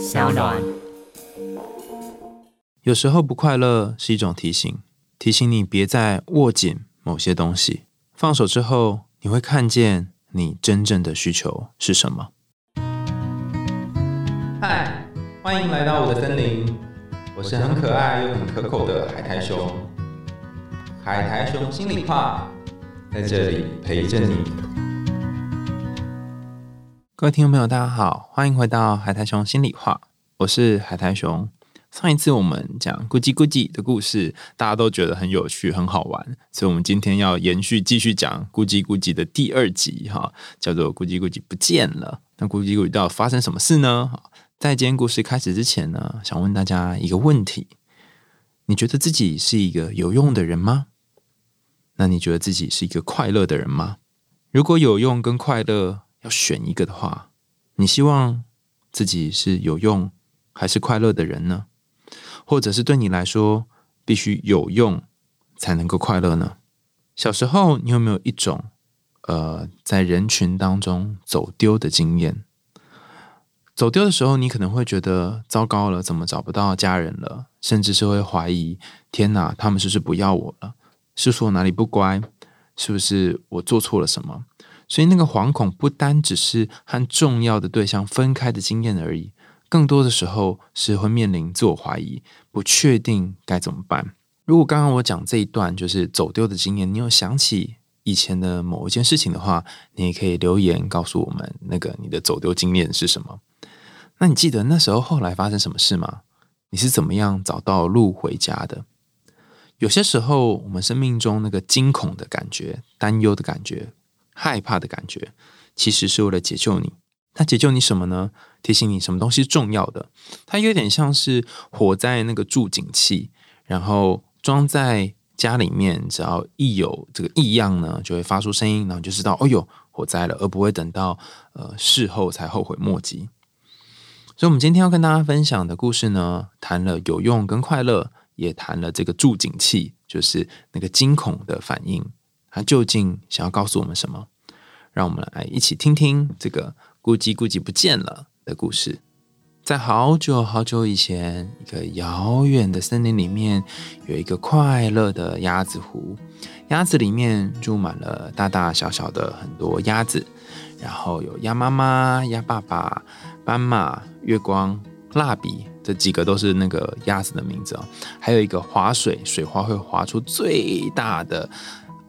小暖。有时候不快乐是一种提醒，提醒你别再握紧某些东西。放手之后，你会看见你真正的需求是什么。嗨，欢迎来到我的森林，我是很可爱又很可口的海苔熊。海苔熊心里话，在这里陪着你。各位听众朋友，大家好，欢迎回到海苔熊心里话，我是海苔熊。上一次我们讲咕叽咕叽的故事，大家都觉得很有趣、很好玩，所以我们今天要延续继续讲咕叽咕叽的第二集，哈，叫做咕叽咕叽不见了。那咕叽咕叽到底发生什么事呢？在今天故事开始之前呢，想问大家一个问题：你觉得自己是一个有用的人吗？那你觉得自己是一个快乐的人吗？如果有用跟快乐要选一个的话，你希望自己是有用还是快乐的人呢？或者是对你来说，必须有用才能够快乐呢？小时候，你有没有一种呃，在人群当中走丢的经验？走丢的时候，你可能会觉得糟糕了，怎么找不到家人了？甚至是会怀疑：天哪，他们是不是不要我了？是说我哪里不乖？是不是我做错了什么？所以，那个惶恐不单只是和重要的对象分开的经验而已。更多的时候是会面临自我怀疑，不确定该怎么办。如果刚刚我讲这一段就是走丢的经验，你有想起以前的某一件事情的话，你也可以留言告诉我们，那个你的走丢经验是什么？那你记得那时候后来发生什么事吗？你是怎么样找到路回家的？有些时候，我们生命中那个惊恐的感觉、担忧的感觉、害怕的感觉，其实是为了解救你。它解救你什么呢？提醒你什么东西重要的？它有点像是火灾那个助警器，然后装在家里面，只要一有这个异样呢，就会发出声音，然后就知道哦哟火灾了，而不会等到呃事后才后悔莫及。所以，我们今天要跟大家分享的故事呢，谈了有用跟快乐，也谈了这个助警器，就是那个惊恐的反应，它究竟想要告诉我们什么？让我们来一起听听这个。咕叽咕叽不见了的故事，在好久好久以前，一个遥远的森林里面，有一个快乐的鸭子湖。鸭子里面住满了大大小小的很多鸭子，然后有鸭妈妈、鸭爸爸、斑马、月光、蜡笔，这几个都是那个鸭子的名字哦。还有一个划水，水花会划出最大的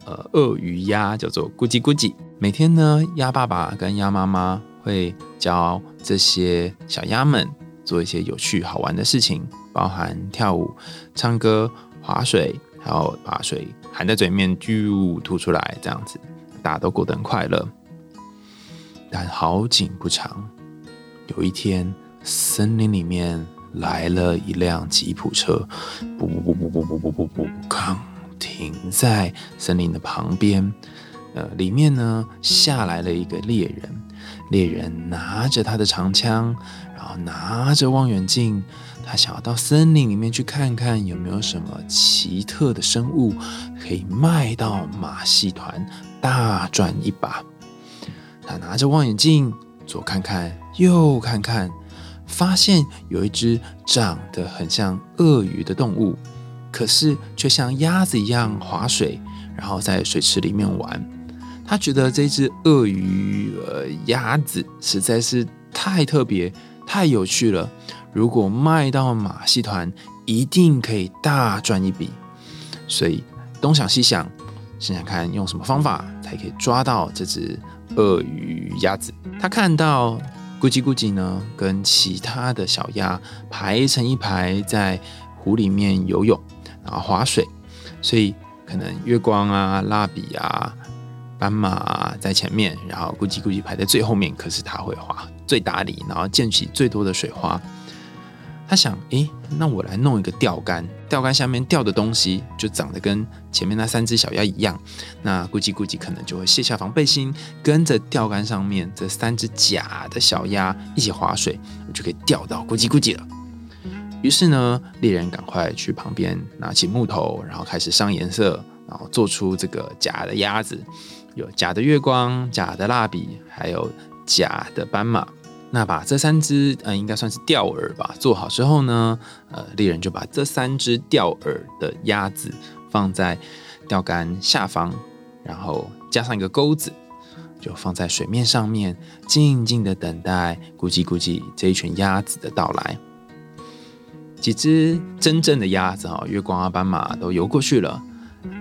呃鳄鱼鸭，叫做咕叽咕叽。每天呢，鸭爸爸跟鸭妈妈。会教这些小鸭们做一些有趣好玩的事情，包含跳舞、唱歌、划水，还有把水含在嘴面就吐出来，这样子大家都过得很快乐。但好景不长，有一天森林里面来了一辆吉普车，不不不不不不不不不，刚停在森林的旁边。呃，里面呢下来了一个猎人。猎人拿着他的长枪，然后拿着望远镜，他想要到森林里面去看看有没有什么奇特的生物可以卖到马戏团大赚一把。他拿着望远镜左看看右看看，发现有一只长得很像鳄鱼的动物，可是却像鸭子一样划水，然后在水池里面玩。他觉得这只鳄鱼呃鸭子实在是太特别、太有趣了。如果卖到马戏团，一定可以大赚一笔。所以东想西想，想想看用什么方法才可以抓到这只鳄鱼鸭子。他看到咕叽咕叽呢，跟其他的小鸭排成一排在湖里面游泳，然后划水。所以可能月光啊、蜡笔啊。斑马在前面，然后咕叽咕叽排在最后面。可是他会滑最大力，然后溅起最多的水花。他想：诶，那我来弄一个钓竿，钓竿下面钓的东西就长得跟前面那三只小鸭一样。那咕叽咕叽可能就会卸下防备心，跟着钓竿上面这三只假的小鸭一起划水，我就可以钓到咕叽咕叽了。于是呢，猎人赶快去旁边拿起木头，然后开始上颜色，然后做出这个假的鸭子。有假的月光、假的蜡笔，还有假的斑马。那把这三只呃，应该算是钓饵吧，做好之后呢，呃，猎人就把这三只钓饵的鸭子放在钓竿下方，然后加上一个钩子，就放在水面上面，静静的等待咕叽咕叽这一群鸭子的到来。几只真正的鸭子哈，月光啊、斑马都游过去了。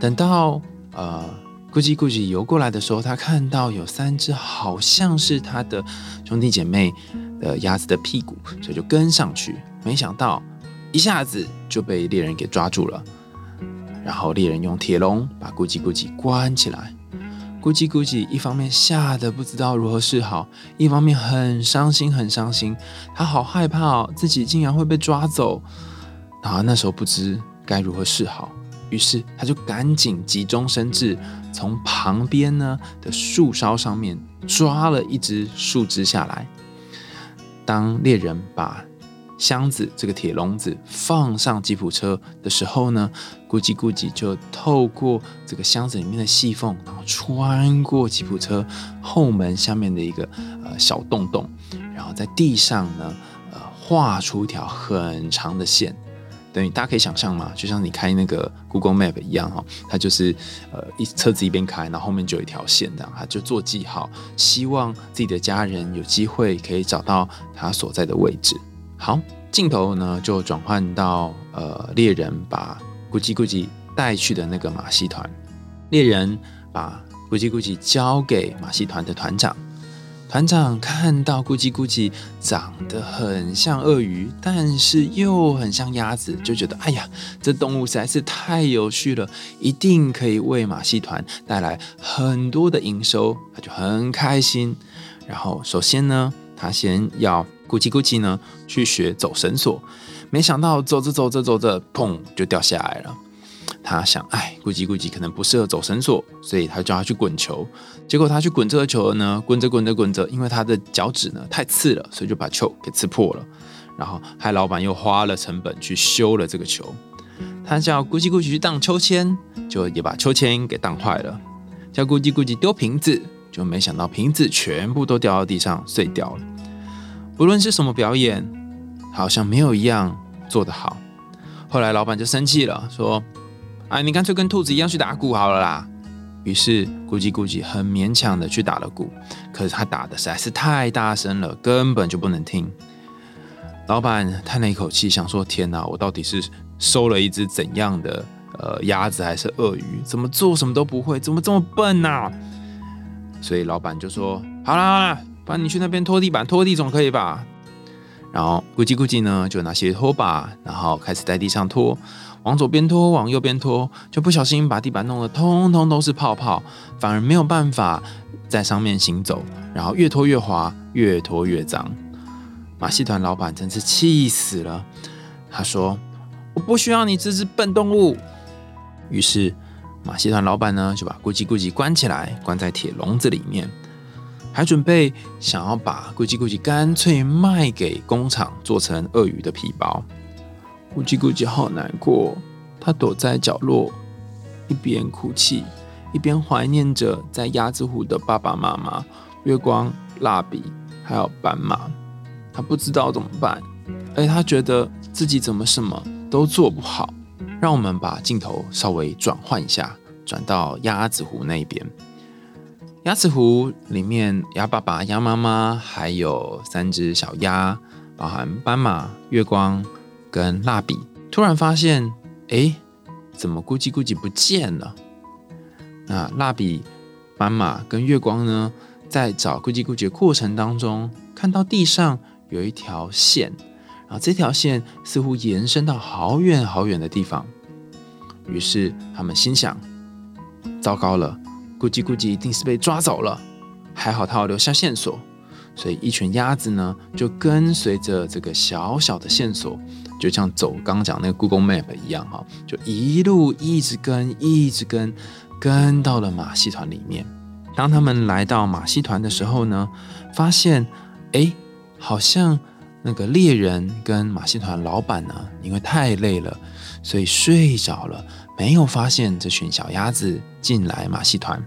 等到呃。咕叽咕叽游过来的时候，他看到有三只好像是他的兄弟姐妹的鸭子的屁股，所以就跟上去。没想到一下子就被猎人给抓住了。然后猎人用铁笼把咕叽咕叽关起来。咕叽咕叽一方面吓得不知道如何是好，一方面很伤心很伤心。他好害怕哦，自己竟然会被抓走。然后那时候不知该如何是好。于是他就赶紧急中生智，从旁边呢的树梢上面抓了一只树枝下来。当猎人把箱子这个铁笼子放上吉普车的时候呢，咕叽咕叽就透过这个箱子里面的细缝，然后穿过吉普车后门下面的一个呃小洞洞，然后在地上呢呃画出一条很长的线。等于大家可以想象嘛，就像你开那个 Google Map 一样哈，它就是呃一车子一边开，然后后面就有一条线这样，它就做记号，希望自己的家人有机会可以找到他所在的位置。好，镜头呢就转换到呃猎人把咕叽咕叽带去的那个马戏团，猎人把咕叽咕叽交给马戏团的团长。团长看到咕叽咕叽长得很像鳄鱼，但是又很像鸭子，就觉得哎呀，这动物实在是太有趣了，一定可以为马戏团带来很多的营收，他就很开心。然后首先呢，他先要咕叽咕叽呢去学走绳索，没想到走着走着走着，砰就掉下来了。他想，哎，咕叽咕叽可能不适合走绳索，所以他叫他去滚球。结果他去滚这个球呢，滚着滚着滚着，因为他的脚趾呢太刺了，所以就把球给刺破了。然后害老板又花了成本去修了这个球。他叫咕叽咕叽去荡秋千，就也把秋千给荡坏了。叫咕叽咕叽丢瓶子，就没想到瓶子全部都掉到地上碎掉了。不论是什么表演，好像没有一样做得好。后来老板就生气了，说。哎，你干脆跟兔子一样去打鼓好了啦。于是咕叽咕叽很勉强的去打了鼓，可是他打的实在是太大声了，根本就不能听。老板叹了一口气，想说：天哪，我到底是收了一只怎样的呃鸭子还是鳄鱼？怎么做什么都不会，怎么这么笨呢？所以老板就说：好啦好啦，不然你去那边拖地板，拖地总可以吧？然后咕叽咕叽呢就拿些拖把，然后开始在地上拖。往左边拖，往右边拖，就不小心把地板弄得通通都是泡泡，反而没有办法在上面行走，然后越拖越滑，越拖越脏。马戏团老板真是气死了，他说：“我不需要你这只笨动物。”于是马戏团老板呢就把咕叽咕叽关起来，关在铁笼子里面，还准备想要把咕叽咕叽干脆卖给工厂，做成鳄鱼的皮包。咕叽咕叽好难过，他躲在角落，一边哭泣，一边怀念着在鸭子湖的爸爸妈妈——月光、蜡笔，还有斑马。他不知道怎么办，而他觉得自己怎么什么都做不好。让我们把镜头稍微转换一下，转到鸭子湖那边。鸭子湖里面，鸭爸爸、鸭妈妈还有三只小鸭，包含斑马、月光。跟蜡笔突然发现，哎，怎么咕叽咕叽不见了？那蜡笔、斑马跟月光呢，在找咕叽咕叽的过程当中，看到地上有一条线，然后这条线似乎延伸到好远好远的地方。于是他们心想：糟糕了，咕叽咕叽一定是被抓走了。还好他有留下线索，所以一群鸭子呢，就跟随着这个小小的线索。就像走刚刚讲那个 Google Map 一样哈，就一路一直跟，一直跟，跟到了马戏团里面。当他们来到马戏团的时候呢，发现哎，好像那个猎人跟马戏团老板呢，因为太累了，所以睡着了，没有发现这群小鸭子进来马戏团。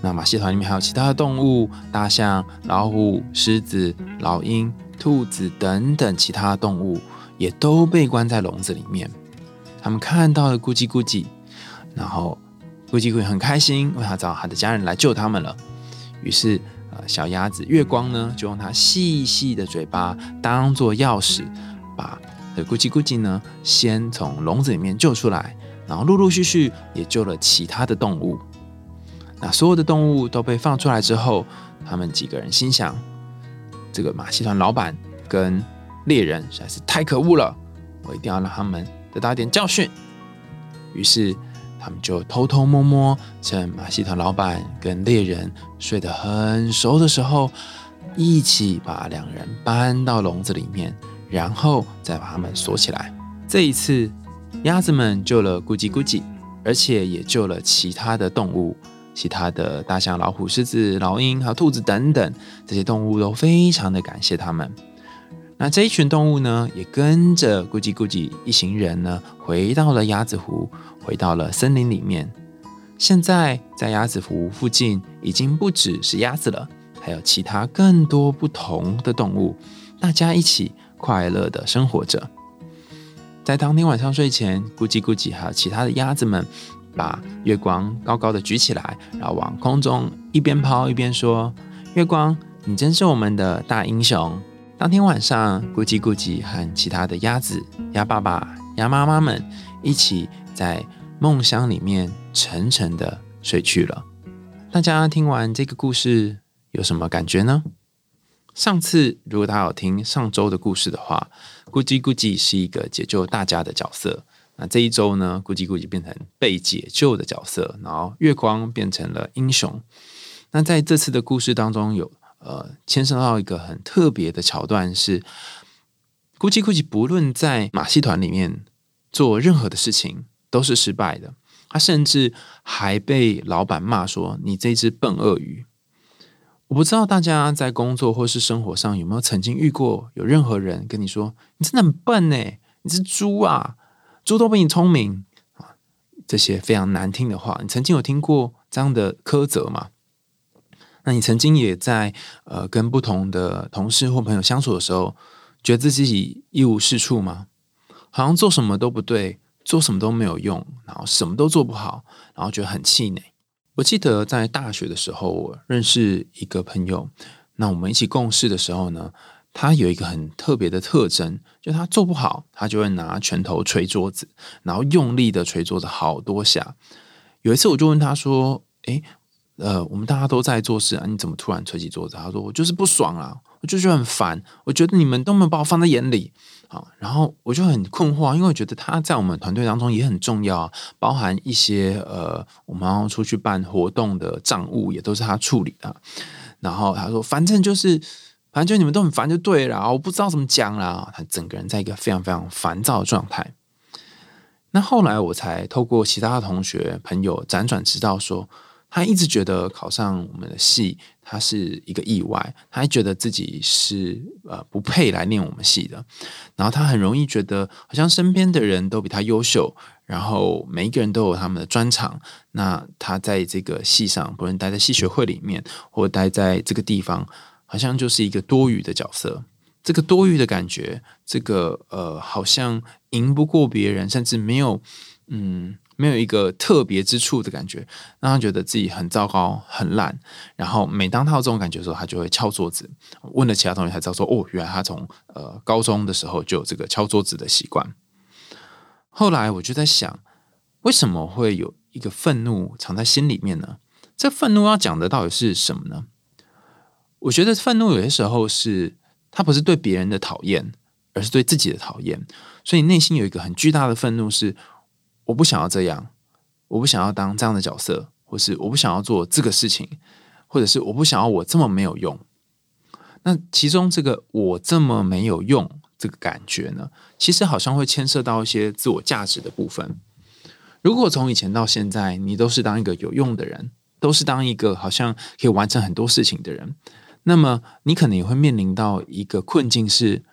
那马戏团里面还有其他的动物，大象、老虎、狮子、老鹰、兔子等等其他动物，也都被关在笼子里面。他们看到了咕叽咕叽，然后咕叽咕叽很开心，为他找他的家人来救他们了。于是，呃，小鸭子月光呢，就用它细细的嘴巴当做钥匙，把这咕叽咕叽呢，先从笼子里面救出来，然后陆陆续续也救了其他的动物。那所有的动物都被放出来之后，他们几个人心想：这个马戏团老板跟猎人实在是太可恶了，我一定要让他们得到一点教训。于是，他们就偷偷摸摸，趁马戏团老板跟猎人睡得很熟的时候，一起把两人搬到笼子里面，然后再把他们锁起来。这一次，鸭子们救了咕叽咕叽，而且也救了其他的动物。其他的大象、老虎、狮子、老鹰和兔子等等这些动物都非常的感谢他们。那这一群动物呢，也跟着咕叽咕叽一行人呢，回到了鸭子湖，回到了森林里面。现在在鸭子湖附近，已经不只是鸭子了，还有其他更多不同的动物，大家一起快乐的生活着。在当天晚上睡前，咕叽咕叽还有其他的鸭子们。把月光高高的举起来，然后往空中一边抛一边说：“月光，你真是我们的大英雄。”当天晚上，咕叽咕叽和其他的鸭子、鸭爸爸、鸭妈妈们一起在梦乡里面沉沉的睡去了。大家听完这个故事有什么感觉呢？上次如果大家有听上周的故事的话，咕叽咕叽是一个解救大家的角色。那这一周呢，咕叽咕叽变成被解救的角色，然后月光变成了英雄。那在这次的故事当中，有呃牵涉到一个很特别的桥段，是咕叽咕叽不论在马戏团里面做任何的事情都是失败的，他甚至还被老板骂说：“你这只笨鳄鱼。”我不知道大家在工作或是生活上有没有曾经遇过有任何人跟你说：“你真的很笨呢，你是猪啊！”猪都比你聪明啊！这些非常难听的话，你曾经有听过这样的苛责吗？那你曾经也在呃跟不同的同事或朋友相处的时候，觉得自己一无是处吗？好像做什么都不对，做什么都没有用，然后什么都做不好，然后觉得很气馁。我记得在大学的时候我认识一个朋友，那我们一起共事的时候呢。他有一个很特别的特征，就他做不好，他就会拿拳头捶桌子，然后用力的捶桌子好多下。有一次我就问他说：“诶，呃，我们大家都在做事啊，你怎么突然捶起桌子？”他说：“我就是不爽啊，我就觉得很烦，我觉得你们都没有把我放在眼里啊。”然后我就很困惑，因为我觉得他在我们团队当中也很重要，包含一些呃，我们要出去办活动的账务也都是他处理的。然后他说：“反正就是。”反正就你们都很烦就对了，我不知道怎么讲啦。他整个人在一个非常非常烦躁的状态。那后来我才透过其他的同学朋友辗转知道，说他一直觉得考上我们的系，他是一个意外。他还觉得自己是呃不配来念我们系的。然后他很容易觉得，好像身边的人都比他优秀，然后每一个人都有他们的专长。那他在这个系上，不论待在系学会里面，或待在这个地方。好像就是一个多余的角色，这个多余的感觉，这个呃，好像赢不过别人，甚至没有嗯，没有一个特别之处的感觉，让他觉得自己很糟糕、很烂。然后每当他有这种感觉的时候，他就会敲桌子。问了其他同学才知道，说哦，原来他从呃高中的时候就有这个敲桌子的习惯。后来我就在想，为什么会有一个愤怒藏在心里面呢？这愤怒要讲的到底是什么呢？我觉得愤怒有些时候是，他不是对别人的讨厌，而是对自己的讨厌。所以内心有一个很巨大的愤怒，是我不想要这样，我不想要当这样的角色，或是我不想要做这个事情，或者是我不想要我这么没有用。那其中这个我这么没有用这个感觉呢，其实好像会牵涉到一些自我价值的部分。如果从以前到现在，你都是当一个有用的人，都是当一个好像可以完成很多事情的人。那么，你可能也会面临到一个困境，是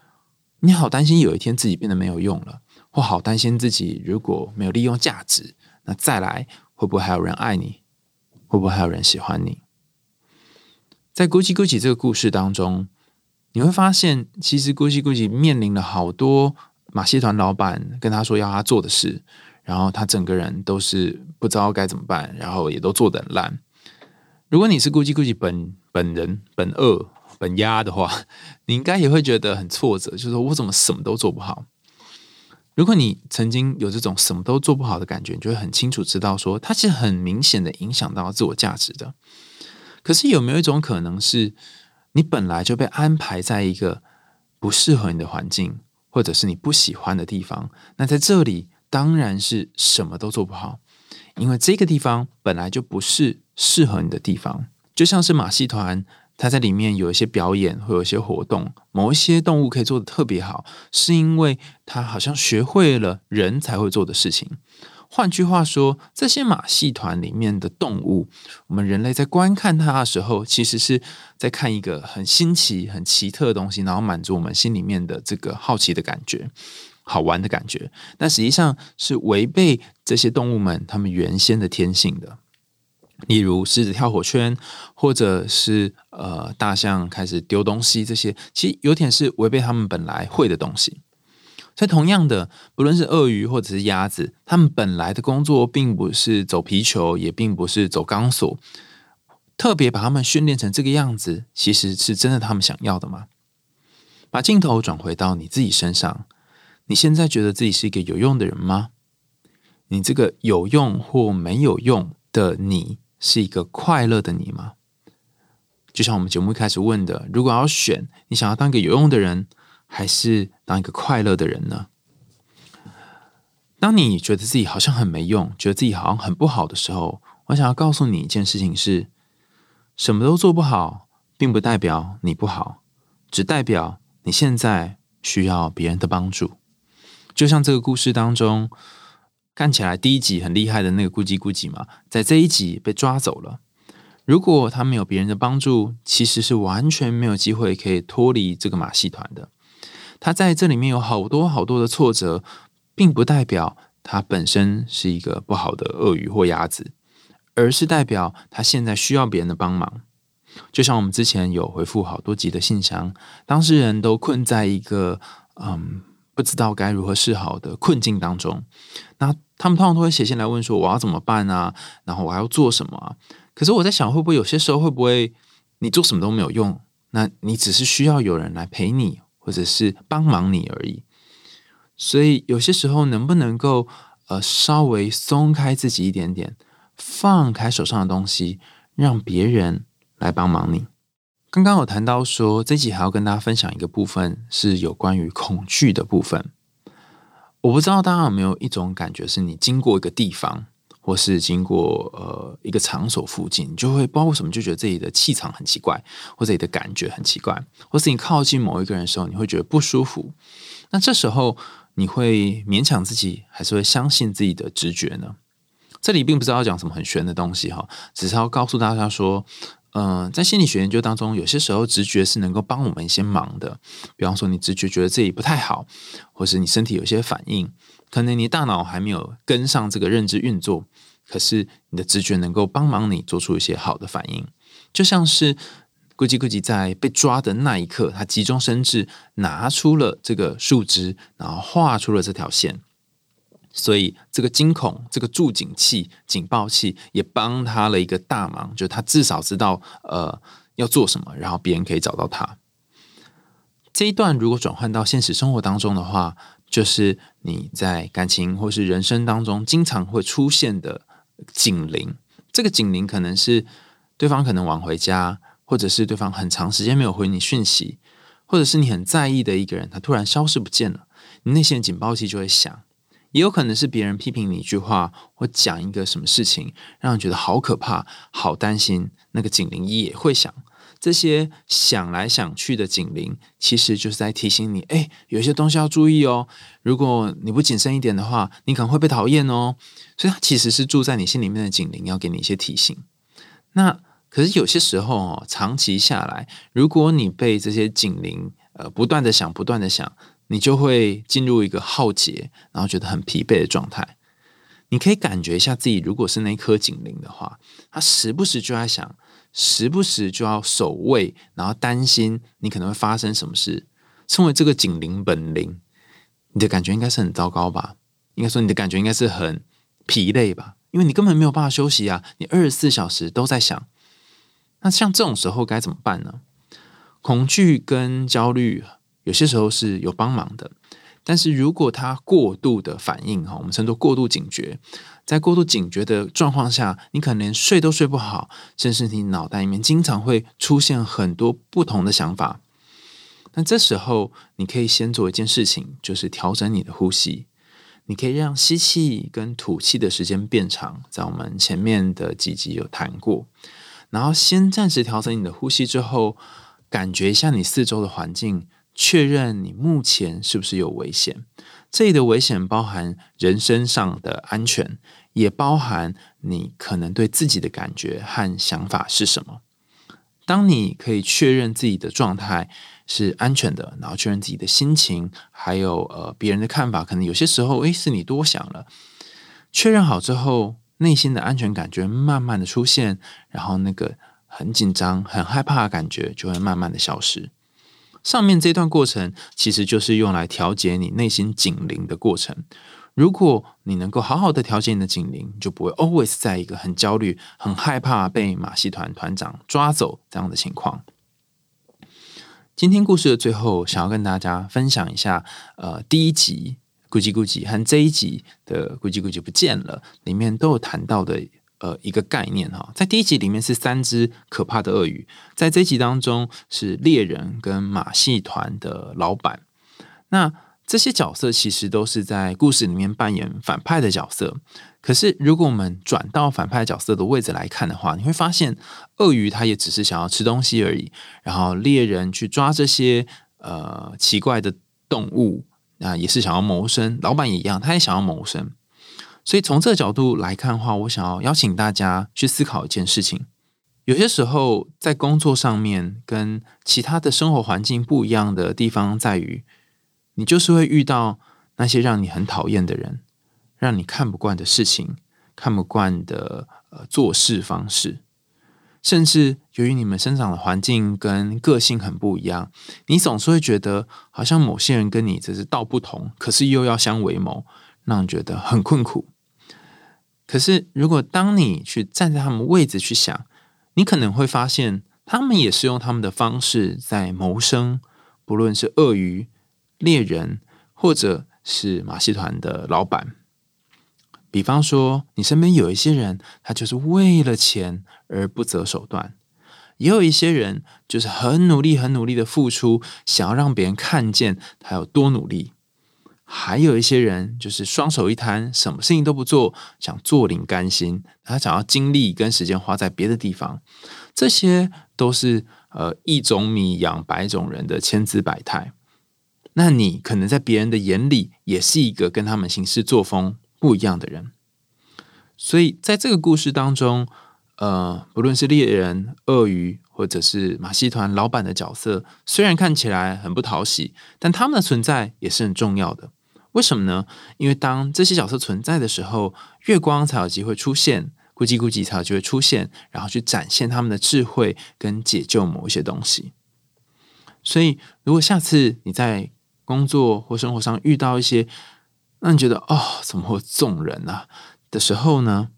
你好担心有一天自己变得没有用了，或好担心自己如果没有利用价值，那再来会不会还有人爱你？会不会还有人喜欢你？在咕叽咕叽这个故事当中，你会发现，其实咕叽咕叽面临了好多马戏团老板跟他说要他做的事，然后他整个人都是不知道该怎么办，然后也都做得很烂。如果你是咕叽咕叽本本人本恶本压的话，你应该也会觉得很挫折，就是说我怎么什么都做不好。如果你曾经有这种什么都做不好的感觉，你就会很清楚知道，说它其实很明显的影响到自我价值的。可是有没有一种可能是，你本来就被安排在一个不适合你的环境，或者是你不喜欢的地方？那在这里当然是什么都做不好，因为这个地方本来就不是适合你的地方，就像是马戏团。他在里面有一些表演，会有一些活动，某一些动物可以做的特别好，是因为它好像学会了人才会做的事情。换句话说，这些马戏团里面的动物，我们人类在观看它的时候，其实是在看一个很新奇、很奇特的东西，然后满足我们心里面的这个好奇的感觉、好玩的感觉。但实际上是违背这些动物们他们原先的天性的。例如狮子跳火圈，或者是呃大象开始丢东西，这些其实有点是违背他们本来会的东西。所以同样的，不论是鳄鱼或者是鸭子，他们本来的工作并不是走皮球，也并不是走钢索。特别把他们训练成这个样子，其实是真的他们想要的吗？把镜头转回到你自己身上，你现在觉得自己是一个有用的人吗？你这个有用或没有用的你？是一个快乐的你吗？就像我们节目一开始问的，如果要选，你想要当一个有用的人，还是当一个快乐的人呢？当你觉得自己好像很没用，觉得自己好像很不好的时候，我想要告诉你一件事情：是什么都做不好，并不代表你不好，只代表你现在需要别人的帮助。就像这个故事当中。看起来第一集很厉害的那个咕叽咕叽嘛，在这一集被抓走了。如果他没有别人的帮助，其实是完全没有机会可以脱离这个马戏团的。他在这里面有好多好多的挫折，并不代表他本身是一个不好的鳄鱼或鸭子，而是代表他现在需要别人的帮忙。就像我们之前有回复好多集的信箱，当事人都困在一个嗯。不知道该如何是好的困境当中，那他们通常都会写信来问说：“我要怎么办啊？然后我还要做什么啊？”可是我在想，会不会有些时候会不会你做什么都没有用？那你只是需要有人来陪你，或者是帮忙你而已。所以有些时候，能不能够呃稍微松开自己一点点，放开手上的东西，让别人来帮忙你？刚刚有谈到说，这集还要跟大家分享一个部分，是有关于恐惧的部分。我不知道大家有没有一种感觉，是你经过一个地方，或是经过呃一个场所附近，你就会不知道为什么就觉得自己的气场很奇怪，或者你的感觉很奇怪，或是你靠近某一个人的时候，你会觉得不舒服。那这时候你会勉强自己，还是会相信自己的直觉呢？这里并不是要讲什么很玄的东西哈，只是要告诉大家说。嗯，在心理学研究当中，有些时候直觉是能够帮我们一些忙的。比方说，你直觉觉得自己不太好，或是你身体有些反应，可能你大脑还没有跟上这个认知运作，可是你的直觉能够帮忙你做出一些好的反应。就像是咕叽咕叽在被抓的那一刻，他急中生智，拿出了这个树枝，然后画出了这条线。所以，这个惊恐、这个助警器、警报器也帮他了一个大忙，就他至少知道呃要做什么，然后别人可以找到他。这一段如果转换到现实生活当中的话，就是你在感情或是人生当中经常会出现的警铃。这个警铃可能是对方可能晚回家，或者是对方很长时间没有回你讯息，或者是你很在意的一个人，他突然消失不见了，你内心的警报器就会响。也有可能是别人批评你一句话，或讲一个什么事情，让人觉得好可怕、好担心。那个警铃也会响。这些想来想去的警铃，其实就是在提醒你：哎，有些东西要注意哦。如果你不谨慎一点的话，你可能会被讨厌哦。所以它其实是住在你心里面的警铃，要给你一些提醒。那可是有些时候哦，长期下来，如果你被这些警铃呃不断的响、不断的响。你就会进入一个耗竭，然后觉得很疲惫的状态。你可以感觉一下自己，如果是那颗警铃的话，它时不时就在想，时不时就要守卫，然后担心你可能会发生什么事。身为这个警铃本铃，你的感觉应该是很糟糕吧？应该说你的感觉应该是很疲累吧？因为你根本没有办法休息啊！你二十四小时都在想。那像这种时候该怎么办呢？恐惧跟焦虑有些时候是有帮忙的。但是如果他过度的反应哈，我们称作过度警觉，在过度警觉的状况下，你可能连睡都睡不好，甚至你脑袋里面经常会出现很多不同的想法。那这时候你可以先做一件事情，就是调整你的呼吸。你可以让吸气跟吐气的时间变长，在我们前面的几集有谈过。然后先暂时调整你的呼吸之后，感觉一下你四周的环境。确认你目前是不是有危险？这里的危险包含人身上的安全，也包含你可能对自己的感觉和想法是什么。当你可以确认自己的状态是安全的，然后确认自己的心情，还有呃别人的看法，可能有些时候诶是你多想了。确认好之后，内心的安全感觉慢慢的出现，然后那个很紧张、很害怕的感觉就会慢慢的消失。上面这段过程其实就是用来调节你内心警铃的过程。如果你能够好好的调节你的警铃，就不会 always 在一个很焦虑、很害怕被马戏团团长抓走这样的情况。今天故事的最后，想要跟大家分享一下，呃，第一集咕叽咕叽和这一集的咕叽咕叽不见了，里面都有谈到的。呃，一个概念哈，在第一集里面是三只可怕的鳄鱼，在这一集当中是猎人跟马戏团的老板。那这些角色其实都是在故事里面扮演反派的角色。可是，如果我们转到反派角色的位置来看的话，你会发现，鳄鱼它也只是想要吃东西而已。然后，猎人去抓这些呃奇怪的动物啊，也是想要谋生。老板也一样，他也想要谋生。所以从这个角度来看的话，我想要邀请大家去思考一件事情：有些时候在工作上面跟其他的生活环境不一样的地方，在于你就是会遇到那些让你很讨厌的人，让你看不惯的事情，看不惯的呃做事方式，甚至由于你们生长的环境跟个性很不一样，你总是会觉得好像某些人跟你只是道不同，可是又要相为谋，让你觉得很困苦。可是，如果当你去站在他们位置去想，你可能会发现，他们也是用他们的方式在谋生。不论是鳄鱼、猎人，或者是马戏团的老板。比方说，你身边有一些人，他就是为了钱而不择手段；也有一些人，就是很努力、很努力的付出，想要让别人看见他有多努力。还有一些人就是双手一摊，什么事情都不做，想坐领甘心，他想要精力跟时间花在别的地方。这些都是呃一种米养百种人的千姿百态。那你可能在别人的眼里也是一个跟他们行事作风不一样的人。所以在这个故事当中，呃，不论是猎人、鳄鱼，或者是马戏团老板的角色，虽然看起来很不讨喜，但他们的存在也是很重要的。为什么呢？因为当这些角色存在的时候，月光才有机会出现，咕叽咕叽才有机会出现，然后去展现他们的智慧跟解救某一些东西。所以，如果下次你在工作或生活上遇到一些让你觉得哦，怎么会这种人啊的时候呢？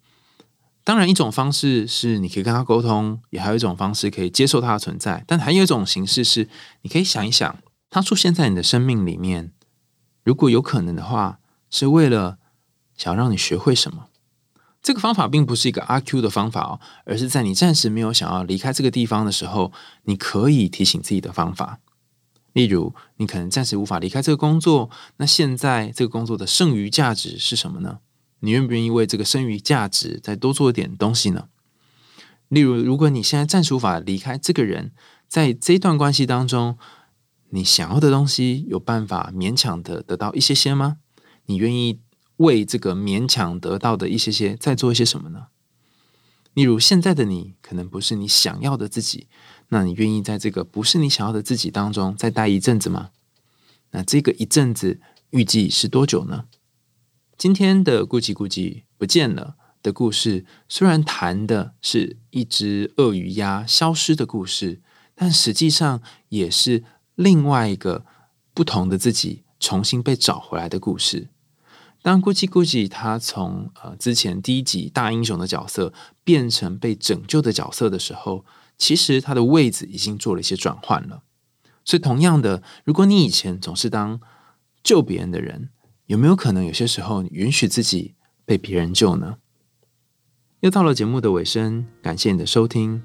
当然，一种方式是你可以跟他沟通，也还有一种方式可以接受他的存在。但还有一种形式是，你可以想一想，他出现在你的生命里面。如果有可能的话，是为了想让你学会什么？这个方法并不是一个阿 Q 的方法哦，而是在你暂时没有想要离开这个地方的时候，你可以提醒自己的方法。例如，你可能暂时无法离开这个工作，那现在这个工作的剩余价值是什么呢？你愿不愿意为这个剩余价值再多做一点东西呢？例如，如果你现在暂时无法离开这个人，在这段关系当中。你想要的东西有办法勉强的得到一些些吗？你愿意为这个勉强得到的一些些再做一些什么呢？例如，现在的你可能不是你想要的自己，那你愿意在这个不是你想要的自己当中再待一阵子吗？那这个一阵子预计是多久呢？今天的咕叽咕叽不见了的故事，虽然谈的是一只鳄鱼鸭消失的故事，但实际上也是另外一个不同的自己重新被找回来的故事。当 Gucci Gucci 他从呃之前第一集大英雄的角色变成被拯救的角色的时候，其实他的位置已经做了一些转换了。所以，同样的，如果你以前总是当救别人的人，有没有可能有些时候你允许自己被别人救呢？又到了节目的尾声，感谢你的收听，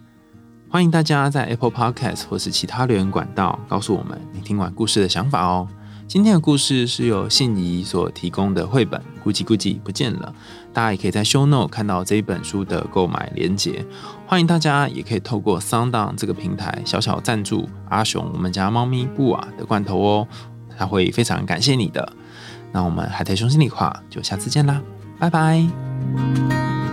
欢迎大家在 Apple Podcast 或是其他留言管道告诉我们你听完故事的想法哦。今天的故事是由信宜所提供的绘本《咕叽咕叽不见了》，大家也可以在 Show Note 看到这一本书的购买链接。欢迎大家也可以透过 Sound 这个平台小小赞助阿雄我们家猫咪布瓦的罐头哦，他会非常感谢你的。那我们海苔熊心里话就下次见啦，拜拜。